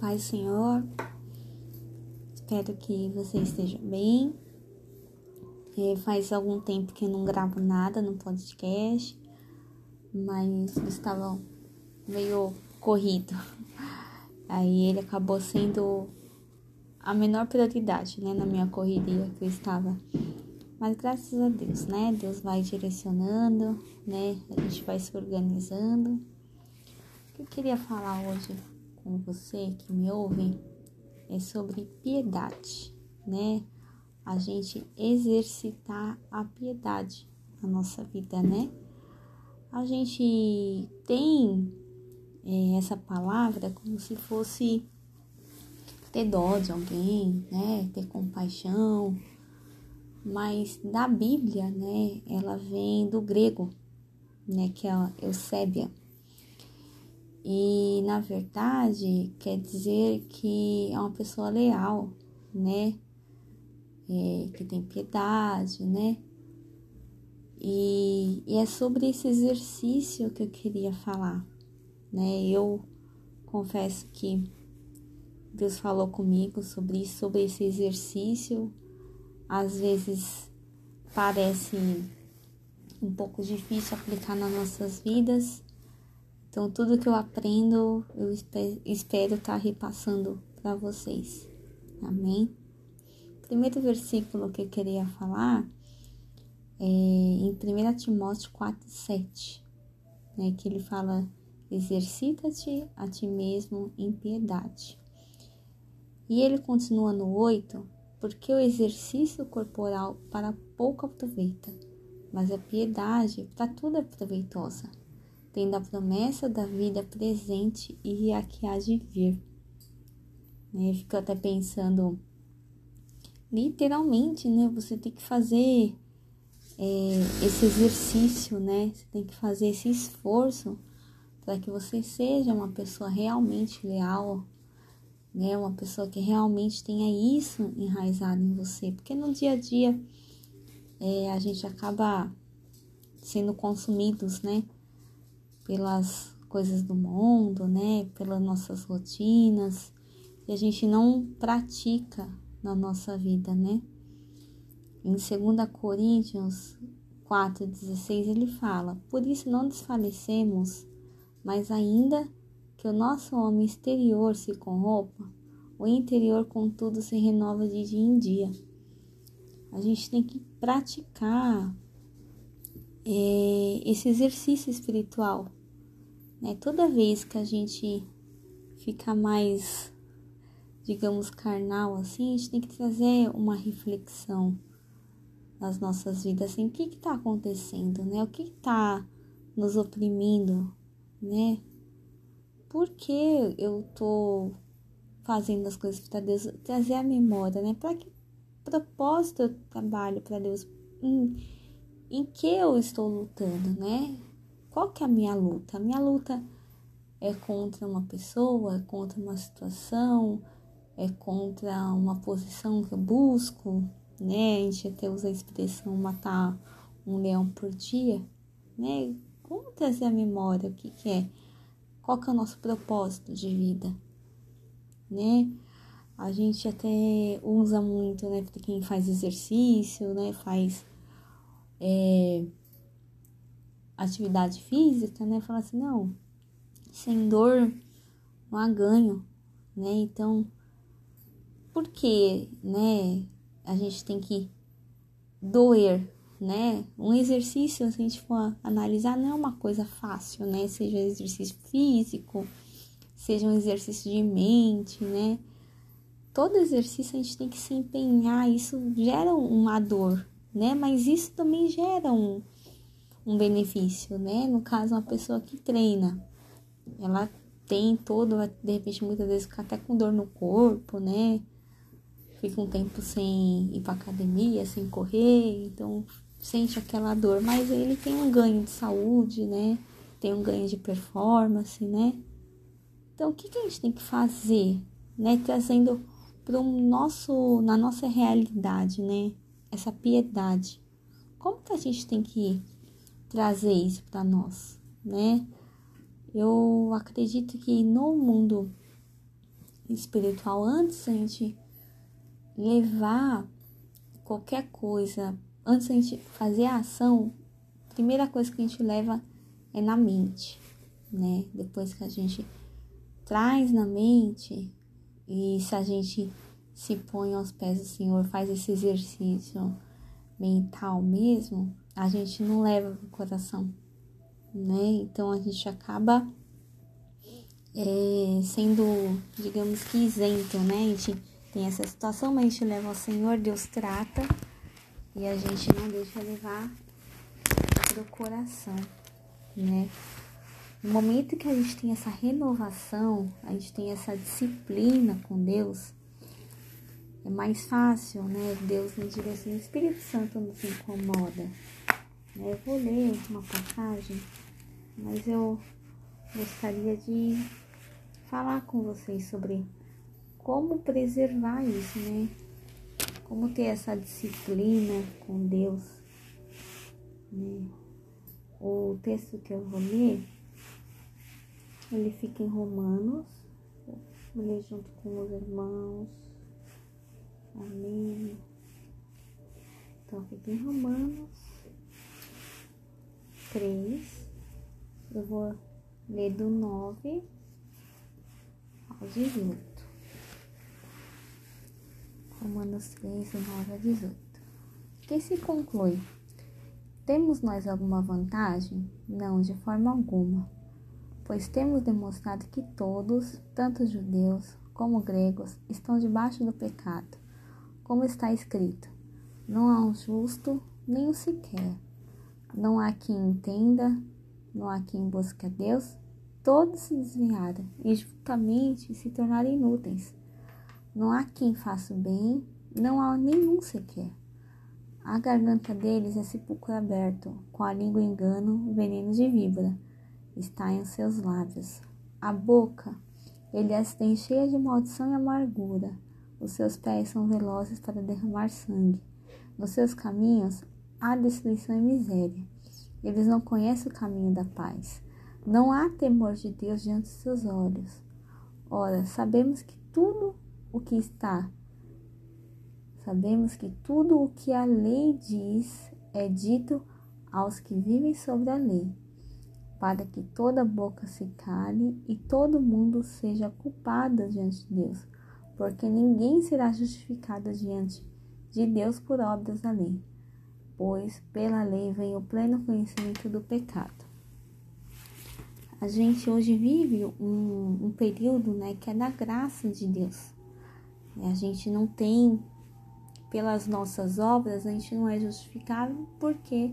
Pai Senhor, espero que você esteja bem. É, faz algum tempo que não gravo nada no podcast, mas estava meio corrido. Aí ele acabou sendo a menor prioridade, né, na minha correria que eu estava. Mas graças a Deus, né? Deus vai direcionando, né? A gente vai se organizando. O que eu queria falar hoje com você que me ouve é sobre piedade, né? A gente exercitar a piedade na nossa vida, né? A gente tem é, essa palavra como se fosse ter dó de alguém, né? Ter compaixão. Mas da Bíblia, né? Ela vem do grego, né? Que é a Eusébia. E na verdade quer dizer que é uma pessoa leal, né? É, que tem piedade, né? E, e é sobre esse exercício que eu queria falar né? Eu confesso que Deus falou comigo sobre isso, sobre esse exercício. Às vezes parece um pouco difícil aplicar nas nossas vidas. Então, tudo que eu aprendo, eu espero estar tá repassando para vocês. Amém? Primeiro versículo que eu queria falar é em 1 Timóteo 4, 7, né, que ele fala exercita-te a ti mesmo em piedade. E ele continua no 8, porque o exercício corporal para pouco aproveita, mas a piedade para tudo é proveitosa, tendo a promessa da vida presente e a que há de vir. Eu fico até pensando, literalmente, né? Você tem que fazer é, esse exercício, né? Você tem que fazer esse esforço para que você seja uma pessoa realmente leal, né? Uma pessoa que realmente tenha isso enraizado em você, porque no dia a dia é, a gente acaba sendo consumidos, né? Pelas coisas do mundo, né? Pelas nossas rotinas e a gente não pratica na nossa vida, né? Em 2 Coríntios 4,16 ele fala: Por isso não desfalecemos mas ainda que o nosso homem exterior se corrompa, o interior, contudo, se renova de dia em dia. A gente tem que praticar é, esse exercício espiritual. Né? Toda vez que a gente fica mais, digamos, carnal assim, a gente tem que trazer uma reflexão nas nossas vidas, assim, o que está acontecendo, né? O que está nos oprimindo, né? Por que eu tô fazendo as coisas para Deus? Trazer a memória, né? Para que propósito eu trabalho para Deus? Em, em que eu estou lutando, né? Qual que é a minha luta? A minha luta é contra uma pessoa, é contra uma situação, é contra uma posição que eu busco, né? A gente até usa a expressão matar um leão por dia, né? Vamos trazer a memória o que, que é, qual que é o nosso propósito de vida, né? A gente até usa muito, né, para quem faz exercício, né, faz é, atividade física, né, fala assim, não, sem dor não há ganho, né? Então, por que, né, a gente tem que doer né? Um exercício, se a gente for analisar, não é uma coisa fácil, né? Seja um exercício físico, seja um exercício de mente, né? Todo exercício a gente tem que se empenhar, isso gera uma dor, né? Mas isso também gera um, um benefício, né? No caso, uma pessoa que treina, ela tem todo, de repente, muitas vezes fica até com dor no corpo, né? Fica um tempo sem ir pra academia, sem correr, então sente aquela dor, mas ele tem um ganho de saúde, né? Tem um ganho de performance, né? Então, o que, que a gente tem que fazer, né? Trazendo para nosso, na nossa realidade, né? Essa piedade. Como que a gente tem que trazer isso para nós, né? Eu acredito que no mundo espiritual antes a gente levar qualquer coisa, antes a gente fazer a ação, a primeira coisa que a gente leva é na mente, né? Depois que a gente traz na mente e se a gente se põe aos pés do Senhor, faz esse exercício mental mesmo, a gente não leva pro coração, né? Então a gente acaba é, sendo, digamos que isento, né? A gente tem essa situação, mas a gente leva ao Senhor, Deus trata e a gente não deixa levar pro coração, né? No momento que a gente tem essa renovação, a gente tem essa disciplina com Deus, é mais fácil, né? Deus nos direciona, o Espírito Santo nos incomoda. Eu vou ler uma passagem, mas eu gostaria de falar com vocês sobre como preservar isso, né? Como ter essa disciplina com Deus. Né? O texto que eu vou ler, ele fica em Romanos. Vou ler junto com os irmãos. Amém. Então fica em Romanos 3. Eu vou ler do 9 ao 18. Romanos 3, do 9 ao 18. Que se conclui? Temos nós alguma vantagem? Não, de forma alguma. Pois temos demonstrado que todos, tanto judeus como gregos, estão debaixo do pecado. Como está escrito: Não há um justo, nem um sequer. Não há quem entenda, não há quem busque a Deus, todos se desviaram e justamente se tornaram inúteis. Não há quem faça o bem, não há nenhum sequer. A garganta deles é sepulcro aberto, com a língua engano, veneno de víbora está em seus lábios. A boca, ele as tem cheia de maldição e amargura. Os seus pés são velozes para derramar sangue. Nos seus caminhos há destruição e miséria. Eles não conhecem o caminho da paz. Não há temor de Deus diante de seus olhos. Ora, sabemos que tudo o que está, sabemos que tudo o que a lei diz é dito aos que vivem sobre a lei, para que toda boca se cale e todo mundo seja culpado diante de Deus, porque ninguém será justificado diante de Deus por obras da lei, pois pela lei vem o pleno conhecimento do pecado. A gente hoje vive um, um período né, que é da graça de Deus. A gente não tem, pelas nossas obras, a gente não é justificável porque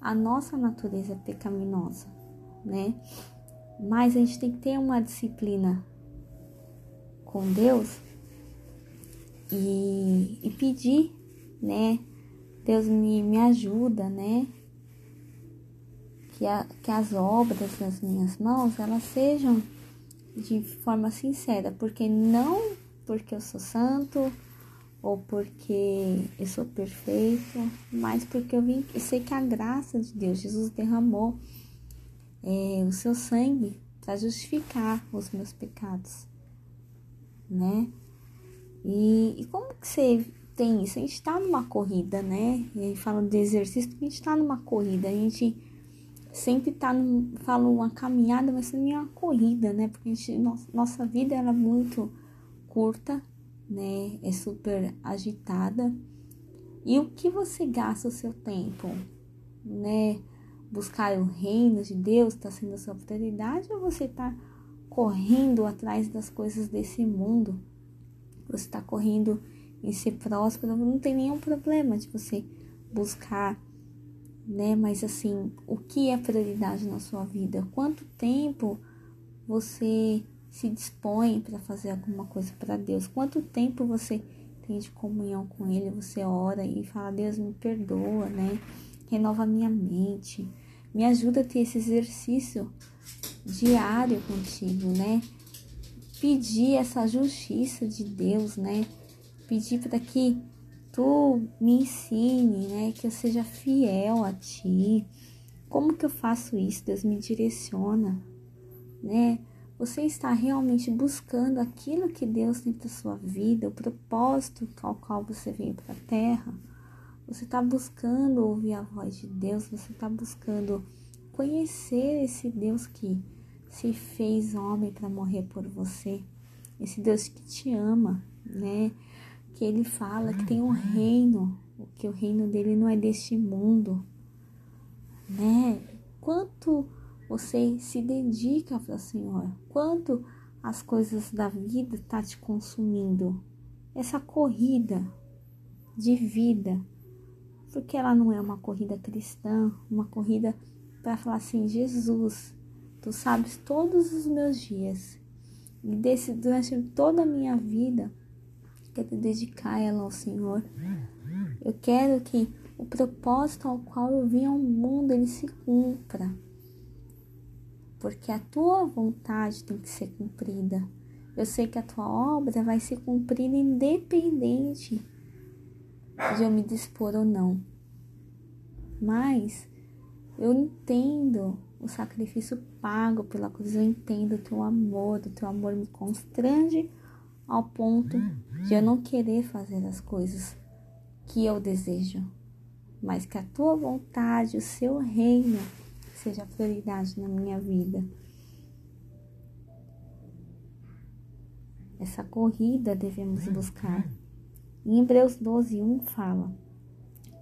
a nossa natureza é pecaminosa, né? Mas a gente tem que ter uma disciplina com Deus e, e pedir, né? Deus me, me ajuda, né? que, a, que as obras das minhas mãos elas sejam de forma sincera, porque não porque eu sou santo ou porque eu sou perfeito, mas porque eu vim, eu sei que a graça de Deus, Jesus derramou é, o seu sangue para justificar os meus pecados, né? E, e, como que você tem isso? A gente está numa corrida, né? E aí fala de exercício, a gente está numa corrida, a gente sempre tá no, falo uma caminhada, mas também é uma corrida, né? Porque a gente, nossa vida era é muito curta, né? É super agitada. E o que você gasta o seu tempo, né? Buscar o reino de Deus está sendo a sua prioridade ou você está correndo atrás das coisas desse mundo? Você está correndo em ser próspero, não tem nenhum problema de você buscar né? Mas assim, o que é prioridade na sua vida? Quanto tempo você se dispõe para fazer alguma coisa para Deus? Quanto tempo você tem de comunhão com Ele? Você ora e fala: Deus me perdoa, né? Renova minha mente, me ajuda a ter esse exercício diário contigo, né? Pedir essa justiça de Deus, né? Pedir para que tu me ensine, né? Que eu seja fiel a ti. Como que eu faço isso? Deus me direciona, né? Você está realmente buscando aquilo que Deus tem para sua vida, o propósito ao qual você veio para a terra? Você está buscando ouvir a voz de Deus? Você está buscando conhecer esse Deus que se fez homem para morrer por você? Esse Deus que te ama, né? Que ele fala que tem um reino, que o reino dele não é deste mundo, né? Quanto você se dedica para o Senhor? Quanto as coisas da vida tá te consumindo? Essa corrida de vida, porque ela não é uma corrida cristã, uma corrida para falar assim, Jesus, tu sabes todos os meus dias e desse durante toda a minha vida quero dedicar ela ao Senhor. Eu quero que o propósito ao qual eu vim ao mundo ele se cumpra porque a tua vontade tem que ser cumprida. Eu sei que a tua obra vai ser cumprida independente de eu me dispor ou não. Mas eu entendo o sacrifício pago pela cruz, eu entendo o teu amor, o teu amor me constrange ao ponto de eu não querer fazer as coisas que eu desejo, mas que a tua vontade, o seu reino seja prioridade na minha vida. Essa corrida devemos buscar. Em Hebreus 12, 1 fala: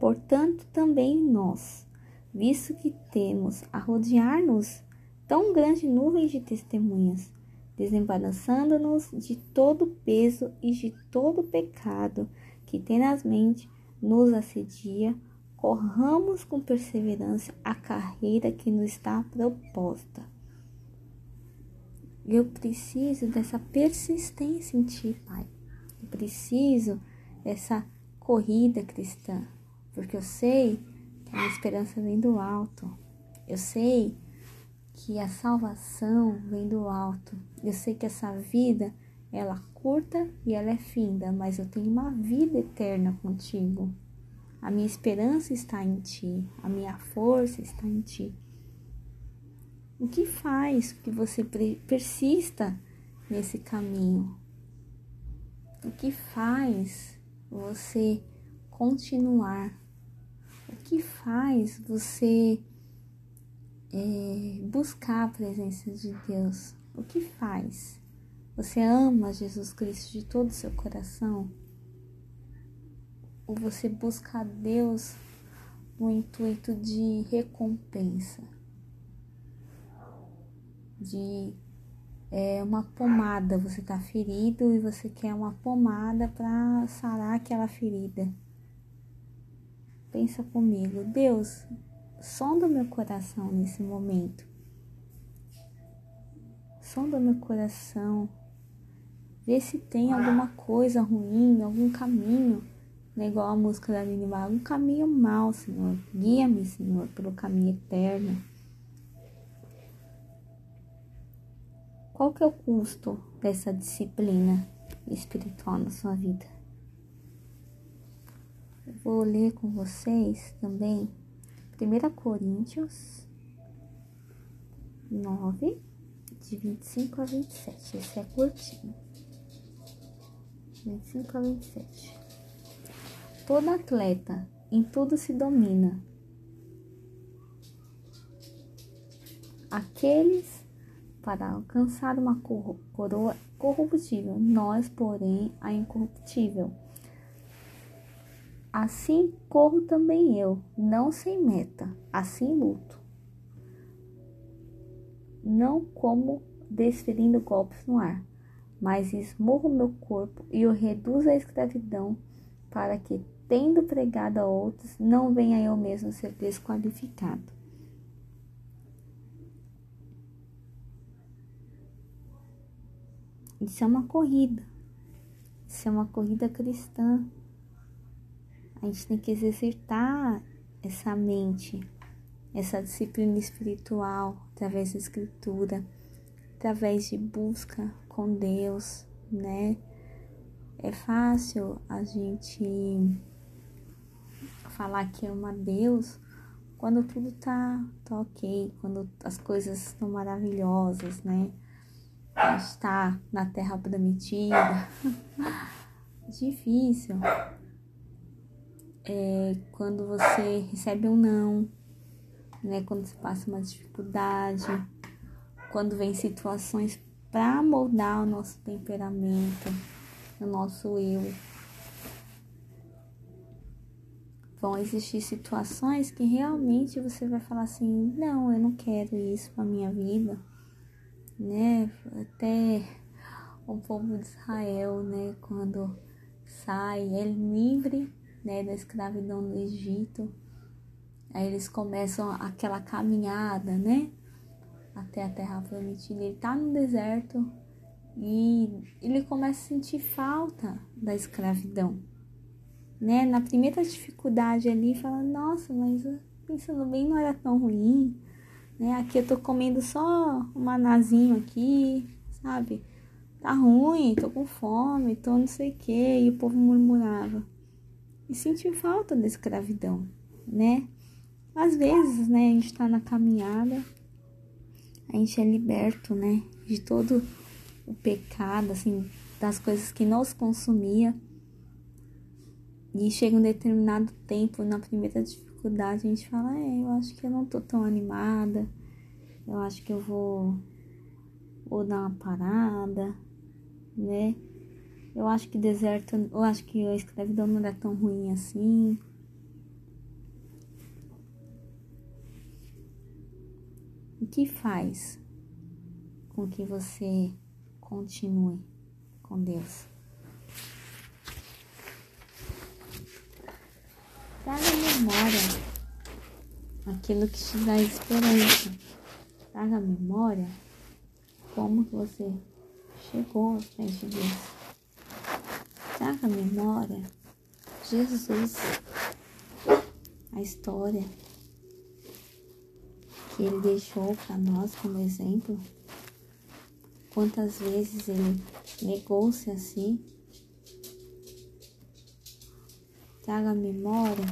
Portanto, também nós, visto que temos a rodear-nos tão grande nuvem de testemunhas, desembaraçando-nos de todo peso e de todo pecado que tenazmente nos assedia, corramos com perseverança a carreira que nos está proposta. Eu preciso dessa persistência em Ti, Pai. Eu preciso dessa corrida cristã, porque eu sei que a esperança vem do alto. Eu sei que a salvação vem do alto. Eu sei que essa vida ela é curta e ela é finda, mas eu tenho uma vida eterna contigo. A minha esperança está em ti, a minha força está em ti. O que faz que você persista nesse caminho? O que faz você continuar? O que faz você é, buscar a presença de Deus? O que faz? Você ama Jesus Cristo de todo o seu coração? ou você busca a Deus no intuito de recompensa, de é, uma pomada, você está ferido e você quer uma pomada para sarar aquela ferida. Pensa comigo, Deus, sonda meu coração nesse momento. Sonda meu coração. Vê se tem alguma coisa ruim, algum caminho é igual a música da Aline um caminho mau, Senhor. Guia-me, Senhor, pelo caminho eterno. Qual que é o custo dessa disciplina espiritual na sua vida? Eu vou ler com vocês também 1 Coríntios 9, de 25 a 27. Esse é curtinho. 25 a 27. Todo atleta em tudo se domina. Aqueles para alcançar uma coroa corruptível, nós, porém, a incorruptível. Assim corro também eu, não sem meta, assim luto. Não como desferindo golpes no ar, mas esmurro meu corpo e o reduzo à escravidão para que tendo pregado a outros, não venha eu mesmo ser desqualificado. Isso é uma corrida. Isso é uma corrida cristã. A gente tem que exercitar essa mente, essa disciplina espiritual através da escritura, através de busca com Deus, né? É fácil a gente falar que ama Deus quando tudo tá, tá ok, quando as coisas estão maravilhosas, né? está na terra prometida. Difícil. É quando você recebe um não, né? Quando você passa uma dificuldade, quando vem situações para moldar o nosso temperamento, o nosso eu. Vão existir situações que realmente você vai falar assim: não, eu não quero isso para minha vida né? Até o povo de Israel, né? Quando sai, é livre, né? Da escravidão do Egito. Aí eles começam aquela caminhada, né? Até a terra prometida. Ele tá no deserto e ele começa a sentir falta da escravidão, né? Na primeira dificuldade ali, fala: Nossa, mas pensando bem, não era tão ruim né? Aqui eu tô comendo só um manazinho aqui, sabe? Tá ruim, tô com fome, tô não sei o que, e o povo murmurava. E senti falta da escravidão, né? Às vezes, né, a gente tá na caminhada, a gente é liberto, né, de todo o pecado, assim, das coisas que nos consumia. E chega um determinado tempo, na primeira dificuldade, a gente fala, é, eu acho que eu não tô tão animada, eu acho que eu vou, vou dar uma parada, né? Eu acho que deserto, eu acho que a escravidão não é tão ruim assim. O que faz com que você continue com Deus? Traga à memória aquilo que te dá esperança. Traga à memória como que você chegou pés de Deus. Traga à memória? Jesus, a história que ele deixou para nós como exemplo. Quantas vezes ele negou-se assim traga à memória?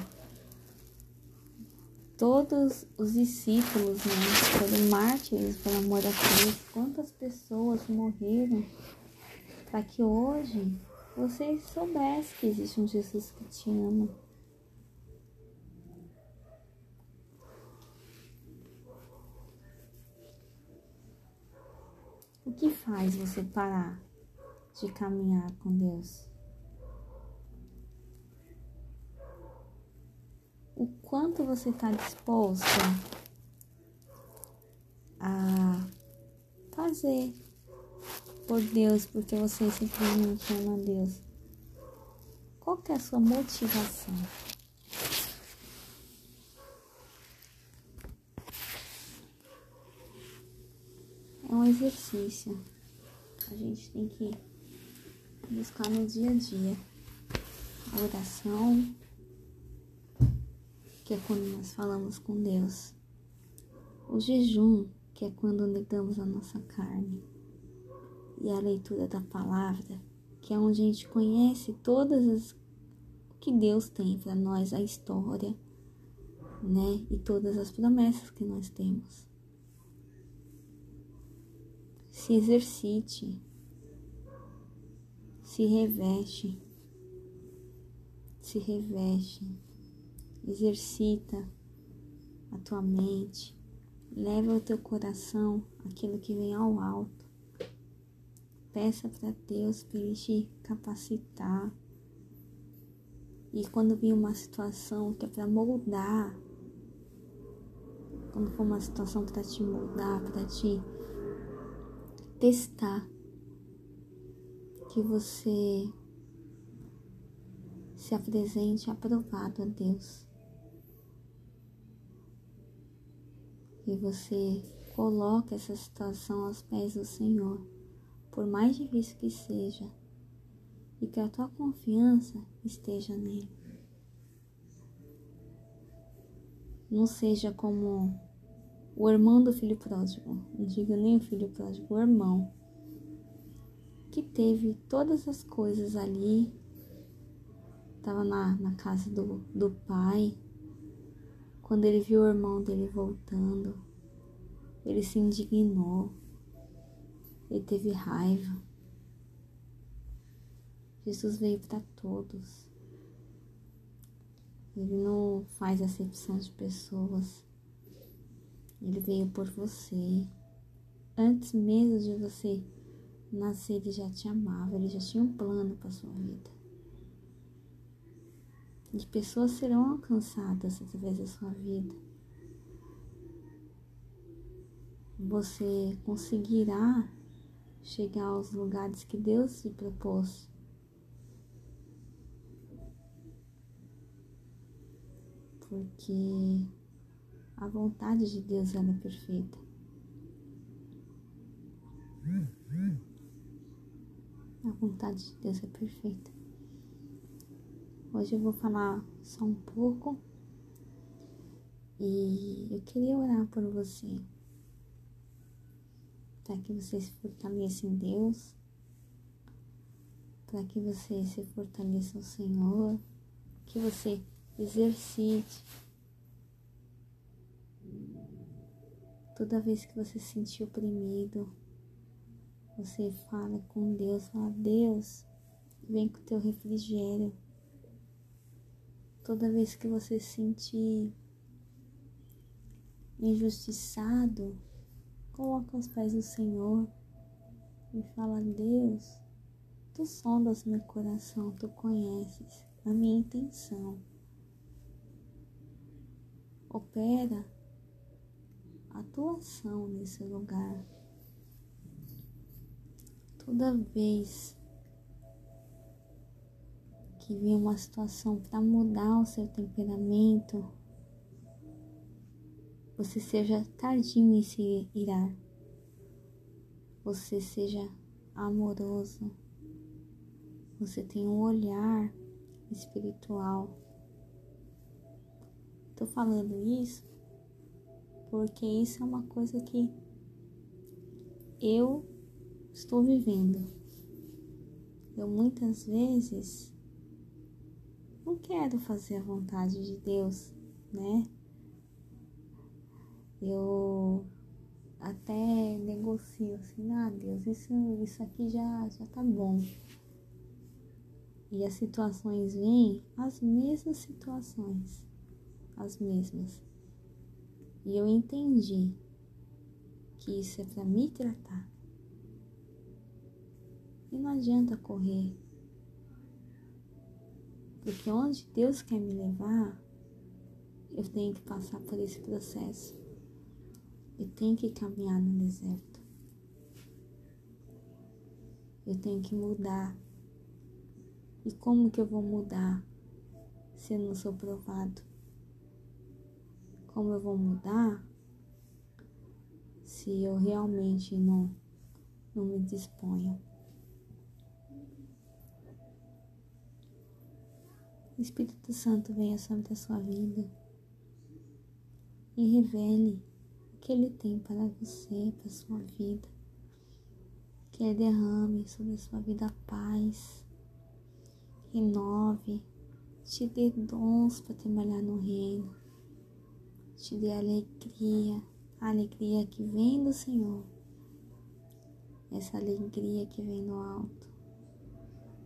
Todos os discípulos, né, foram mártires pelo amor a Deus. Quantas pessoas morreram para que hoje vocês soubessem que existe um Jesus que te ama. O que faz você parar de caminhar com Deus? o quanto você está disposto a fazer por Deus, porque você simplesmente ama Deus. Qual que é a sua motivação? É um exercício. A gente tem que buscar no dia a dia a oração, que é quando nós falamos com Deus. O jejum, que é quando negamos a nossa carne. E a leitura da palavra, que é onde a gente conhece todas as o que Deus tem para nós, a história, né? E todas as promessas que nós temos. Se exercite, se reveste, se reveste exercita a tua mente, leva ao teu coração aquilo que vem ao alto. Peça para Deus para Ele te capacitar. E quando vir uma situação que é para moldar, quando for uma situação para te moldar, para te testar, que você se apresente aprovado a Deus. e você coloca essa situação aos pés do Senhor, por mais difícil que seja, e que a tua confiança esteja nele. Não seja como o irmão do filho pródigo, não digo nem o filho pródigo, o irmão, que teve todas as coisas ali, estava na, na casa do, do pai, quando ele viu o irmão dele voltando, ele se indignou. Ele teve raiva. Jesus veio para todos. Ele não faz acepção de pessoas. Ele veio por você. Antes mesmo de você nascer, ele já te amava, ele já tinha um plano para sua vida. De pessoas serão alcançadas através da sua vida. Você conseguirá chegar aos lugares que Deus te propôs. Porque a vontade de Deus é perfeita. A vontade de Deus é perfeita. Hoje eu vou falar só um pouco e eu queria orar por você para que você se fortaleça em Deus, para que você se fortaleça no Senhor, que você exercite. Toda vez que você se sentir oprimido, você fala com Deus, fala, Deus, vem com o teu refrigério. Toda vez que você se sentir injustiçado, Coloca os pés do Senhor e fala: Deus, tu sondas meu coração, tu conheces a minha intenção. Opera a tua ação nesse lugar. Toda vez que vem uma situação para mudar o seu temperamento, você seja tardinho em se irar, você seja amoroso, você tenha um olhar espiritual. Tô falando isso porque isso é uma coisa que eu estou vivendo. Eu muitas vezes não quero fazer a vontade de Deus, né? Eu até negocio assim, ah Deus, isso, isso aqui já, já tá bom. E as situações vêm, as mesmas situações, as mesmas. E eu entendi que isso é para me tratar. E não adianta correr. Porque onde Deus quer me levar, eu tenho que passar por esse processo. Eu tenho que caminhar no deserto. Eu tenho que mudar. E como que eu vou mudar se eu não sou provado? Como eu vou mudar se eu realmente não, não me disponho? O Espírito Santo venha sobre a sua vida e revele que Ele tem para você, para sua vida. Que Ele derrame sobre a sua vida a paz, renove, te dê dons para trabalhar no reino, te dê alegria, a alegria que vem do Senhor, essa alegria que vem do alto.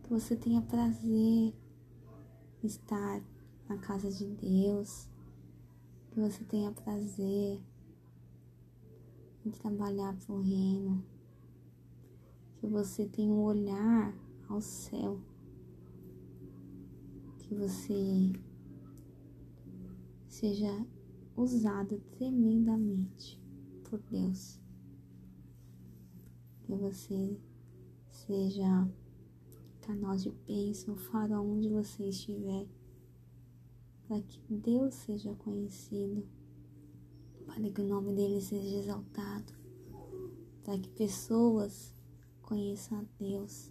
Que você tenha prazer em estar na casa de Deus, que você tenha prazer em trabalhar para o reino, que você tenha um olhar ao céu, que você seja usado tremendamente por Deus, que você seja canal de bênção, farol onde você estiver, para que Deus seja conhecido para que o nome dele seja exaltado, para que pessoas conheçam a Deus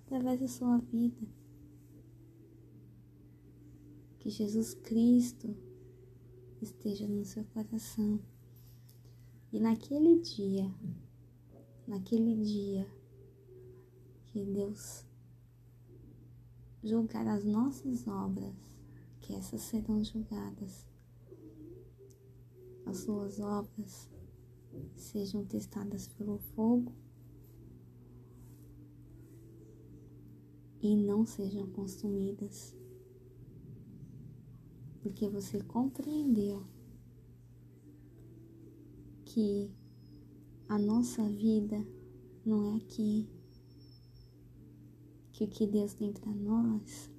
através da sua vida. Que Jesus Cristo esteja no seu coração. E naquele dia, naquele dia que Deus julgar as nossas obras, que essas serão julgadas as suas obras sejam testadas pelo fogo e não sejam consumidas, porque você compreendeu que a nossa vida não é aqui, que o que Deus tem para nós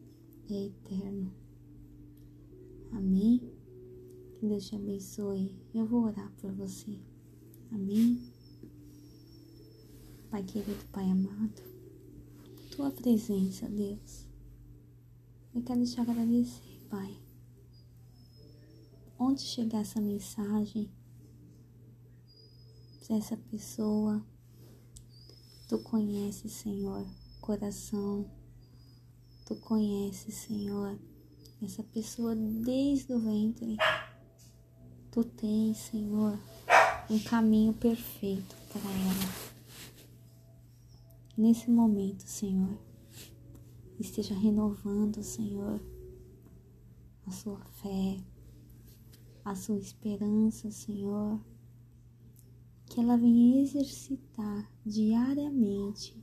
é eterno. Amém? Deus te abençoe. Eu vou orar por você. Amém? Pai querido, Pai amado, tua presença, Deus. Eu quero te agradecer, Pai. Onde chegar essa mensagem para essa pessoa, tu conheces, Senhor, coração. Tu conheces, Senhor, essa pessoa desde o ventre. Tu tens, Senhor, um caminho perfeito para ela. Nesse momento, Senhor, esteja renovando, Senhor, a sua fé, a sua esperança, Senhor. Que ela venha exercitar diariamente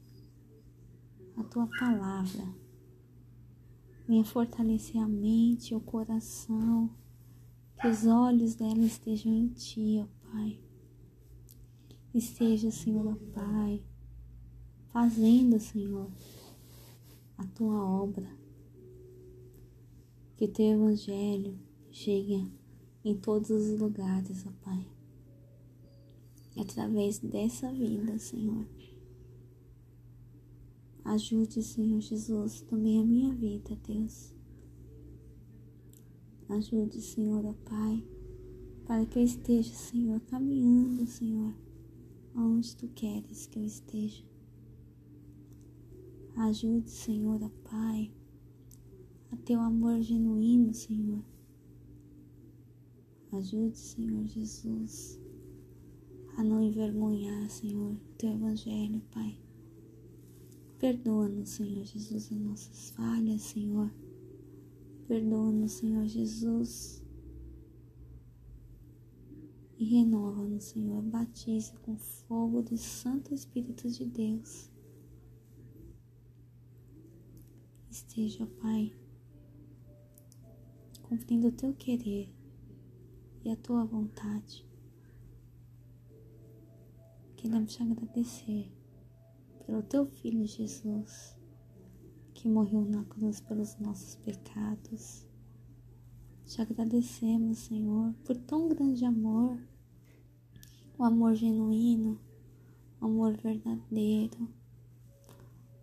a tua palavra. Venha fortalecer a mente, o coração, que os olhos dela estejam em ti, ó Pai. Esteja, Senhor, ó Pai, fazendo, Senhor, a tua obra. Que teu evangelho chegue em todos os lugares, ó Pai. Através dessa vida, Senhor. Ajude, Senhor Jesus, também a minha vida, Deus. Ajude, Senhor, ó Pai, para que eu esteja, Senhor, caminhando, Senhor, aonde Tu queres que eu esteja. Ajude, Senhor, ó Pai, a ter o amor genuíno, Senhor. Ajude, Senhor Jesus, a não envergonhar, Senhor, o Teu Evangelho, Pai. Perdoa-nos, Senhor Jesus, as nossas falhas, Senhor. Perdoa-nos, Senhor Jesus. E renova-nos, Senhor. Batize com fogo do Santo Espírito de Deus. Esteja, Pai, cumprindo o teu querer e a tua vontade. Queremos te agradecer pelo teu Filho Jesus, que morreu na cruz pelos nossos pecados. Te agradecemos, Senhor, por tão grande amor, o amor genuíno, o amor verdadeiro,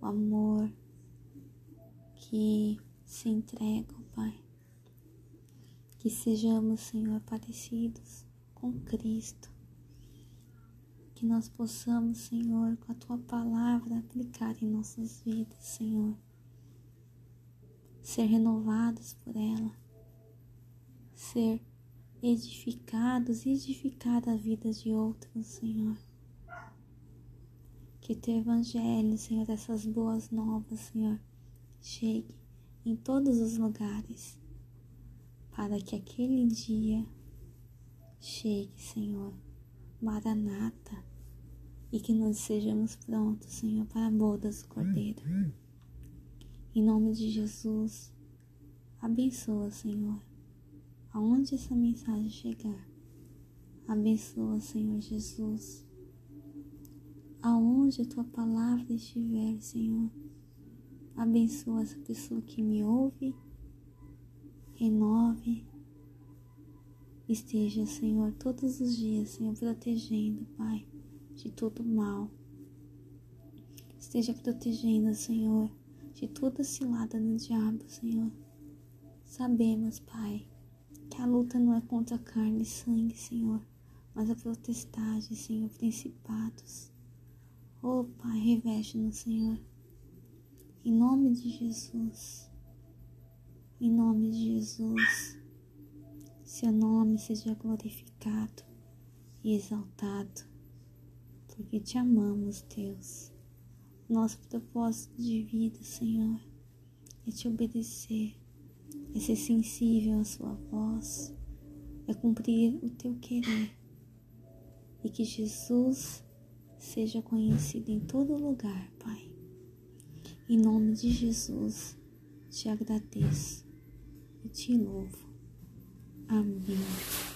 o amor que se entrega, Pai. Que sejamos, Senhor, parecidos com Cristo que nós possamos, Senhor, com a tua palavra aplicar em nossas vidas, Senhor. Ser renovados por ela, ser edificados e edificar a vida de outros, Senhor. Que teu evangelho, Senhor, essas boas novas, Senhor, chegue em todos os lugares, para que aquele dia chegue, Senhor Maranata, e que nós sejamos prontos, Senhor, para a boda do Cordeiro. Em nome de Jesus, abençoa, Senhor, aonde essa mensagem chegar. Abençoa, Senhor Jesus, aonde a tua palavra estiver, Senhor. Abençoa essa pessoa que me ouve, renove Esteja, Senhor, todos os dias, Senhor, protegendo, Pai, de todo mal. Esteja protegendo, Senhor, de toda cilada no diabo, Senhor. Sabemos, Pai, que a luta não é contra carne e sangue, Senhor, mas a protestade, Senhor, principados. Oh, Pai, reveste-nos, Senhor. Em nome de Jesus. Em nome de Jesus seu nome seja glorificado e exaltado, porque te amamos, Deus. Nosso propósito de vida, Senhor, é te obedecer, é ser sensível à Sua voz, é cumprir o teu querer e que Jesus seja conhecido em todo lugar, Pai. Em nome de Jesus, te agradeço e te louvo. Amém.